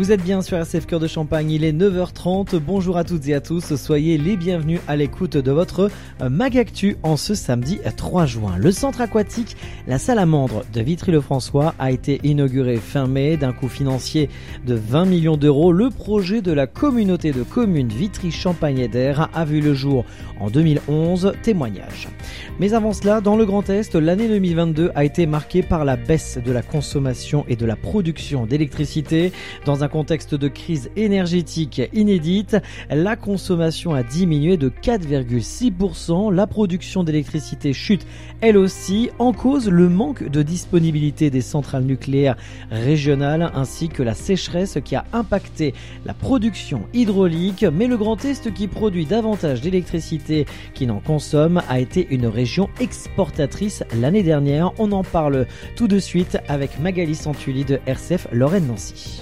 Vous êtes bien sur RCF Cœur de Champagne, il est 9h30. Bonjour à toutes et à tous, soyez les bienvenus à l'écoute de votre euh, Magactu en ce samedi 3 juin. Le centre aquatique La Salamandre de Vitry-le-François a été inauguré fin mai d'un coût financier de 20 millions d'euros. Le projet de la communauté de communes Vitry-Champagne d'Air a vu le jour en 2011. Témoignage. Mais avant cela, dans le Grand Est, l'année 2022 a été marquée par la baisse de la consommation et de la production d'électricité. Dans contexte de crise énergétique inédite, la consommation a diminué de 4,6%, la production d'électricité chute elle aussi, en cause le manque de disponibilité des centrales nucléaires régionales ainsi que la sécheresse qui a impacté la production hydraulique, mais le Grand Est qui produit davantage d'électricité qu'il n'en consomme a été une région exportatrice l'année dernière. On en parle tout de suite avec Magali Santulli de RCF Lorraine-Nancy.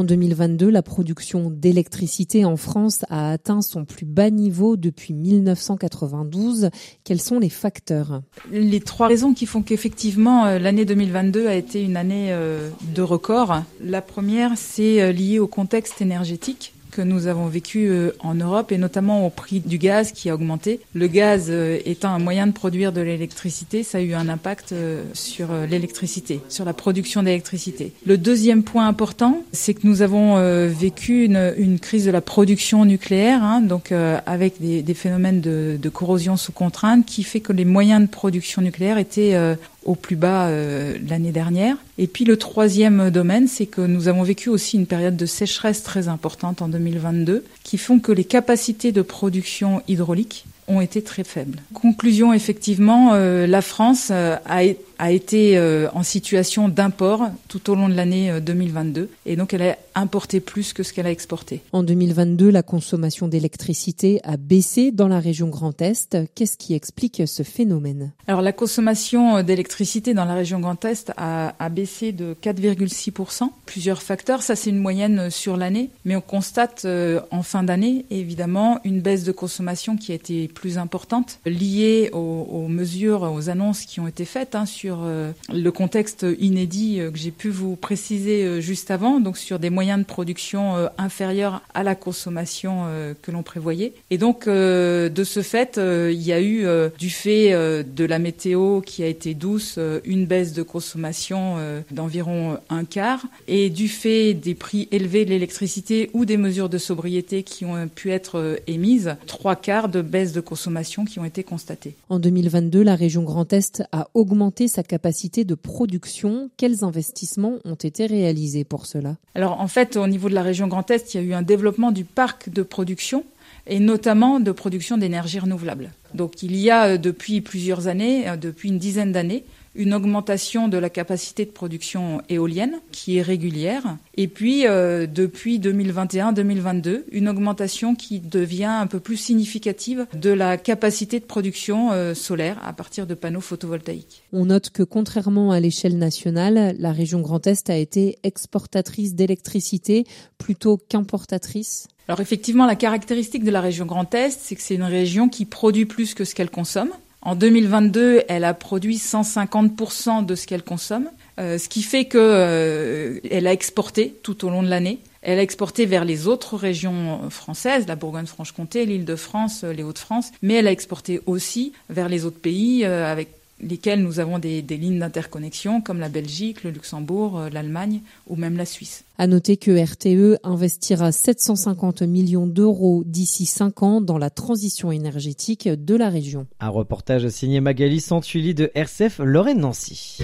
En 2022, la production d'électricité en France a atteint son plus bas niveau depuis 1992. Quels sont les facteurs? Les trois raisons qui font qu'effectivement euh, l'année 2022 a été une année euh, de record. La première, c'est euh, lié au contexte énergétique que nous avons vécu euh, en Europe et notamment au prix du gaz qui a augmenté. Le gaz euh, étant un moyen de produire de l'électricité, ça a eu un impact euh, sur l'électricité, sur la production d'électricité. Le deuxième point important, c'est que nous avons vécu une, une, crise de la production nucléaire, hein, donc avec des, des phénomènes de, de, corrosion sous contrainte, qui fait que les moyens de production nucléaire étaient au plus bas euh, l'année dernière. Et puis le troisième domaine, c'est que nous avons vécu aussi une période de sécheresse très importante en 2022, qui font que les capacités de production hydraulique ont été très faibles. Conclusion, effectivement, euh, la France euh, a, a, été euh, en situation d'import tout au long de l'année 2022 et donc elle a importé plus que ce qu'elle a exporté. En 2022, la consommation d'électricité a baissé dans la région Grand Est. Qu'est-ce qui explique ce phénomène? Alors la consommation d'électricité dans la région Grand Est a, a baissé de 4,6%. Plusieurs facteurs, ça c'est une moyenne sur l'année, mais on constate en fin d'année évidemment une baisse de consommation qui a été plus plus importante liée aux, mesures, aux annonces qui ont été faites hein, sur euh, le contexte inédit euh, que j'ai pu vous préciser euh, juste avant, donc sur des moyens de production inférieurs à la consommation que l'on prévoyait. Et donc, de ce fait, il y a eu, du fait de la météo qui a été douce, une baisse de consommation d'environ un quart, et du fait des prix élevés de l'électricité ou des mesures de sobriété qui ont pu être émises, trois quarts de baisse de consommation qui ont été constatées. En 2022, la région Grand Est a augmenté sa capacité de production. Quels investissements ont été réalisés pour cela? Alors en fait, au niveau de la région Grand Est, il y a eu un développement du parc de production et notamment de production d'énergie renouvelable. Donc il y a euh, depuis plusieurs années, euh, depuis une dizaine d'années, une augmentation de la capacité de production éolienne qui est régulière. Et puis, euh, depuis 2021-2022, une augmentation qui devient un peu plus significative de la capacité de production euh, solaire à partir de panneaux photovoltaïques. On note que contrairement à l'échelle nationale, la région Grand Est a été exportatrice d'électricité plutôt qu'importatrice. Alors effectivement, la caractéristique de la région Grand Est, c'est que c'est une région qui produit plus que ce qu'elle consomme. En 2022, elle a produit 150% de ce qu'elle consomme, euh, ce qui fait qu'elle euh, a exporté tout au long de l'année. Elle a exporté vers les autres régions françaises, la Bourgogne-Franche-Comté, l'Île-de-France, les Hauts-de-France, mais elle a exporté aussi vers les autres pays euh, avec lesquels nous avons des, des lignes d'interconnexion comme la Belgique, le Luxembourg, euh, l'Allemagne ou même la Suisse. À noter que RTE investira 750 millions d'euros d'ici 5 ans dans la transition énergétique de la région. Un reportage signé Magali Santulli de RCF Lorraine-Nancy.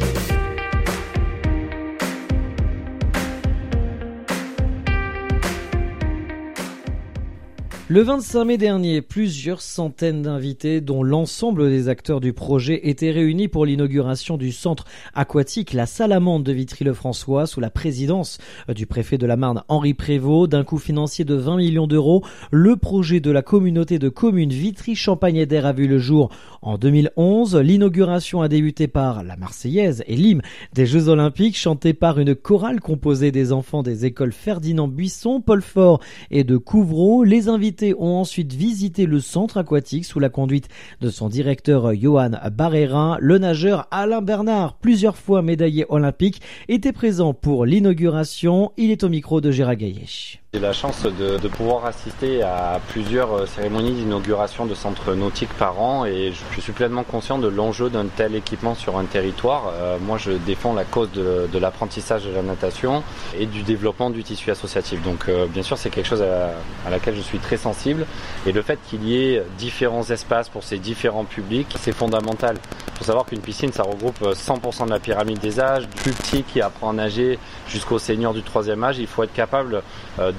Le 25 mai dernier, plusieurs centaines d'invités, dont l'ensemble des acteurs du projet, étaient réunis pour l'inauguration du centre aquatique La Salamande de Vitry-le-François sous la présidence du préfet de la Marne Henri Prévost. D'un coût financier de 20 millions d'euros, le projet de la communauté de communes Vitry-Champagne d'Air a vu le jour en 2011. L'inauguration a débuté par la Marseillaise et l'hymne des Jeux Olympiques chanté par une chorale composée des enfants des écoles Ferdinand Buisson, Paul Fort et de Couvreau. Les invités ont ensuite visité le centre aquatique sous la conduite de son directeur Johan Barrera. Le nageur Alain Bernard, plusieurs fois médaillé olympique, était présent pour l'inauguration. Il est au micro de Gérard Gaillèche. J'ai la chance de, pouvoir assister à plusieurs euh, cérémonies d'inauguration de centres nautiques par an et je, suis pleinement conscient de l'enjeu d'un tel équipement sur un territoire. Euh, moi, je défends la cause de, l'apprentissage de la natation et du développement du tissu associatif. Donc, euh, bien sûr, c'est quelque chose à, laquelle je suis très sensible et le fait qu'il y ait différents espaces pour ces différents publics, c'est fondamental. Il faut savoir qu'une piscine, ça regroupe 100% de la pyramide des âges, du plus petit qui apprend à nager jusqu'au senior du troisième âge. Il faut être capable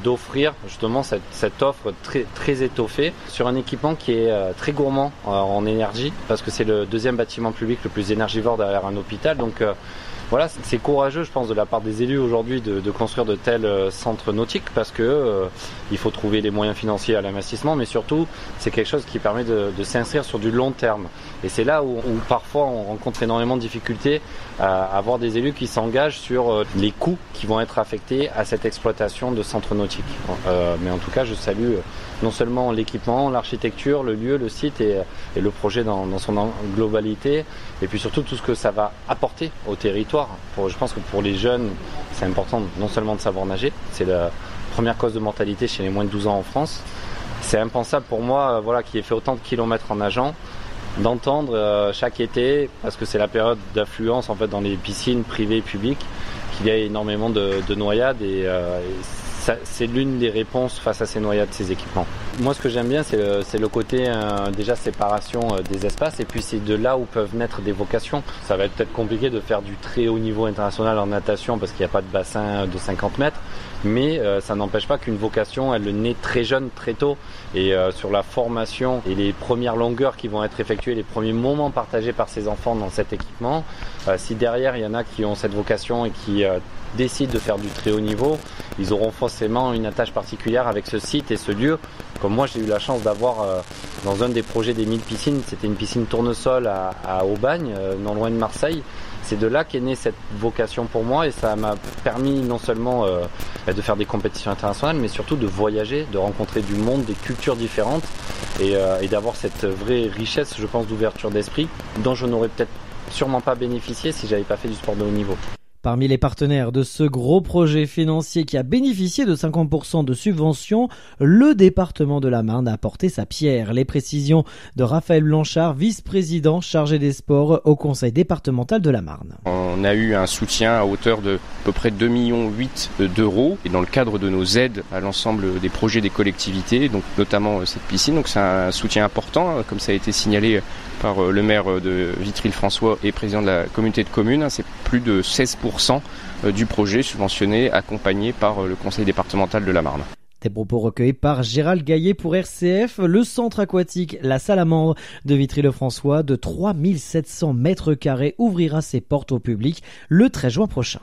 d'offrir justement cette, offre très, très étoffée sur un équipement qui est euh, très gourmand euh, en énergie parce que c'est le deuxième bâtiment public le plus énergivore derrière un hôpital. Donc euh, voilà, c'est courageux, je pense, de la part des élus aujourd'hui de, construire de tels euh, centres nautiques parce que euh, il faut trouver les moyens financiers à l'investissement, mais surtout, c'est quelque chose qui permet de, s'inscrire sur du long terme. Et c'est là où, parfois on rencontre énormément de difficultés à avoir des élus qui s'engagent sur euh, les coûts qui vont être affectés à cette exploitation de centres nautiques. mais en tout cas, je salue non seulement l'équipement, l'architecture, le lieu, le site et, le projet dans, dans, son globalité, et puis surtout tout ce que ça va apporter au territoire. Je pense que pour les jeunes, c'est important non seulement de savoir nager, c'est la première cause de mortalité chez les moins de 12 ans en France. C'est impensable pour moi, euh, voilà, qui ai fait autant de kilomètres en nageant, d'entendre euh, chaque été, parce que c'est la période d'affluence en fait dans les piscines privées et publiques, qu'il y a énormément de, noyades et, euh, c'est l'une des réponses face à ces noyades, ces équipements. Moi, ce que j'aime bien, c'est le, côté euh, déjà séparation euh, des espaces, et puis c'est de là où peuvent naître des vocations. Ça va être peut-être compliqué de faire du très haut niveau international en natation parce qu'il n'y a pas de bassin de 50 mètres, mais euh, ça n'empêche pas qu'une vocation, elle naît très jeune, très tôt, et sur la formation et les premières longueurs qui vont être effectuées, les premiers moments partagés par ces enfants dans cet équipement, si derrière il y en a qui ont cette vocation et qui décident de faire du très haut niveau, ils auront forcément une attache particulière avec ce site et ce lieu. Comme moi, j'ai eu la chance d'avoir euh, dans un des projets des 1000 piscines, c'était une piscine tournesol à, Aubagne, euh, non loin de Marseille. C'est de là qu'est née cette vocation pour moi et ça m'a permis non seulement euh, de faire des compétitions internationales, mais surtout de voyager, de rencontrer du monde, des cultures différentes et, et d'avoir cette vraie richesse, je pense, d'ouverture d'esprit dont je n'aurais peut-être sûrement pas bénéficié si j'avais pas fait du sport de haut niveau. Parmi les partenaires de ce gros projet financier qui a bénéficié de 50% de subventions, le département de la Marne a apporté sa pierre. Les précisions de Raphaël Blanchard, vice-président chargé des sports au conseil départemental de la Marne. On a eu un soutien à hauteur de à peu près 2,8 millions d'euros et dans le cadre de nos aides à l'ensemble des projets des collectivités, donc notamment euh, cette piscine. Donc c'est un soutien important, comme ça a été signalé par euh, le maire de Vitry-le-François et président de la communauté de communes. C'est plus de 16% euh, du projet subventionné, accompagné par euh, le conseil départemental de la Marne. Des propos recueillis par Gérald Gaillet pour RCF. Le centre aquatique La Salamandre de Vitry-le-François de 3700 mètres carrés ouvrira ses portes au public le 13 juin prochain.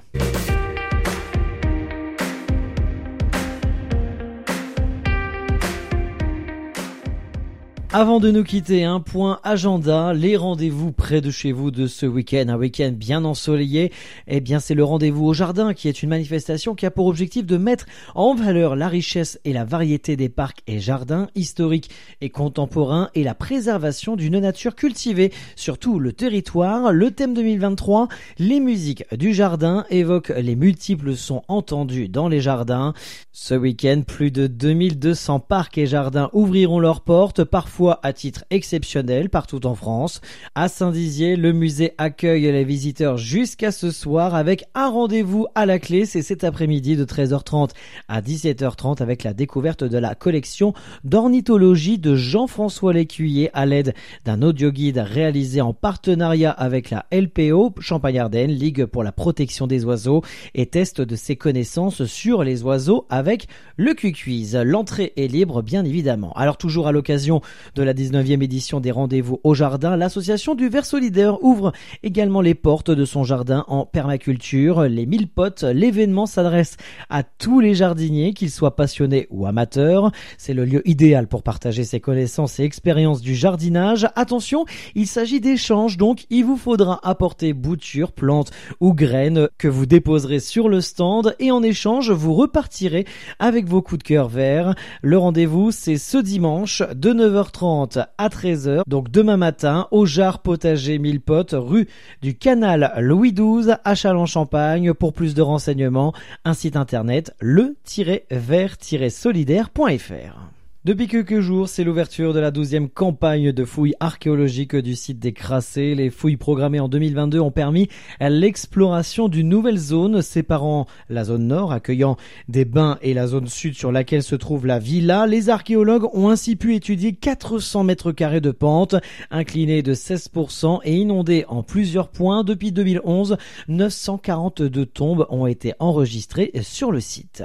Avant de nous quitter, un point agenda, les rendez-vous près de chez vous de ce week-end, un week-end bien ensoleillé. Eh bien, c'est le rendez-vous au jardin qui est une manifestation qui a pour objectif de mettre en valeur la richesse et la variété des parcs et jardins historiques et contemporains et la préservation d'une nature cultivée sur tout le territoire. Le thème 2023, les musiques du jardin évoquent les multiples sons entendus dans les jardins. Ce week-end, plus de 2200 parcs et jardins ouvriront leurs portes, parfois à titre exceptionnel partout en France. À Saint-Dizier, le musée accueille les visiteurs jusqu'à ce soir avec un rendez-vous à la clé. C'est cet après-midi de 13h30 à 17h30 avec la découverte de la collection d'ornithologie de Jean-François Lécuyer à l'aide d'un audio-guide réalisé en partenariat avec la LPO Champagne-Ardenne, Ligue pour la protection des oiseaux et test de ses connaissances sur les oiseaux avec le Q-Quiz. L'entrée est libre, bien évidemment. Alors, toujours à l'occasion de la 19e édition des rendez-vous au jardin, l'association du Ver Solidaire ouvre également les portes de son jardin en permaculture. Les mille potes, l'événement s'adresse à tous les jardiniers, qu'ils soient passionnés ou amateurs. C'est le lieu idéal pour partager ses connaissances et expériences du jardinage. Attention, il s'agit d'échanges, donc il vous faudra apporter boutures, plantes ou graines que vous déposerez sur le stand et en échange, vous repartirez avec vos coups de cœur verts. Le rendez-vous, c'est ce dimanche de 9h30 à 13h, donc demain matin au Jar Potager Mille Potes, rue du Canal Louis XII à Châlons-Champagne. Pour plus de renseignements, un site internet le-vert-solidaire.fr. Depuis quelques jours, c'est l'ouverture de la douzième campagne de fouilles archéologiques du site des Crassés. Les fouilles programmées en 2022 ont permis l'exploration d'une nouvelle zone séparant la zone nord, accueillant des bains, et la zone sud sur laquelle se trouve la villa. Les archéologues ont ainsi pu étudier 400 mètres carrés de pente, inclinée de 16% et inondée en plusieurs points. Depuis 2011, 942 tombes ont été enregistrées sur le site.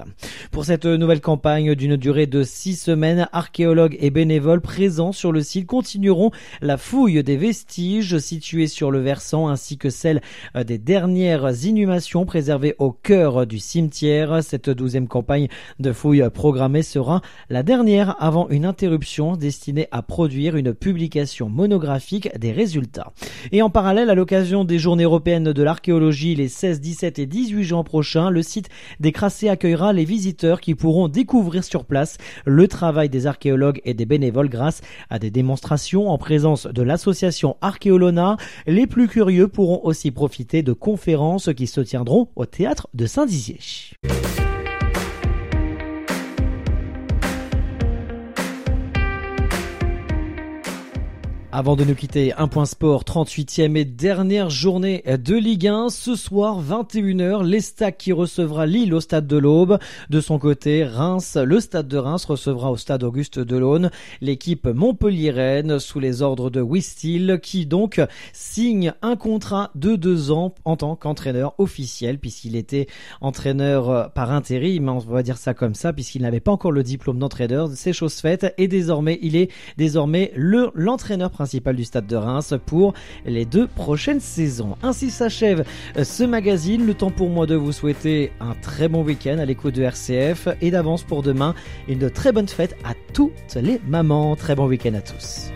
Pour cette nouvelle campagne d'une durée de 6 semaines, archéologues et bénévoles présents sur le site continueront la fouille des vestiges situés sur le versant ainsi que celle euh, des dernières inhumations préservées au cœur du cimetière. Cette douzième campagne de fouilles programmée sera la dernière avant une interruption destinée à produire une publication monographique des résultats. Et en parallèle, à l'occasion des journées européennes de l'archéologie les 16, 17 et 18 juin prochains, le site des Crassés accueillera les visiteurs qui pourront découvrir sur place le travail des archéologues et des bénévoles grâce à des démonstrations en présence de l'association Archéolona. Les plus curieux pourront aussi profiter de conférences qui se tiendront au théâtre de Saint-Dizier. Avant de nous quitter, un point sport, 38e et dernière journée de Ligue 1. Ce soir, 21h, l'Estac qui recevra Lille au stade de l'Aube. De son côté, Reims, le stade de Reims recevra au stade Auguste Delaune l'équipe Montpellier-Rennes sous les ordres de Wistil qui donc signe un contrat de deux ans en tant qu'entraîneur officiel puisqu'il était entraîneur par intérim, on va dire ça comme ça, puisqu'il n'avait pas encore le diplôme d'entraîneur. C'est chose faite et désormais, il est désormais le, l'entraîneur principal du stade de Reims pour les deux prochaines saisons. Ainsi s'achève ce magazine. Le temps pour moi de vous souhaiter un très bon week-end à l'écoute de RCF et d'avance pour demain une très bonne fête à toutes les mamans. Très bon week-end à tous.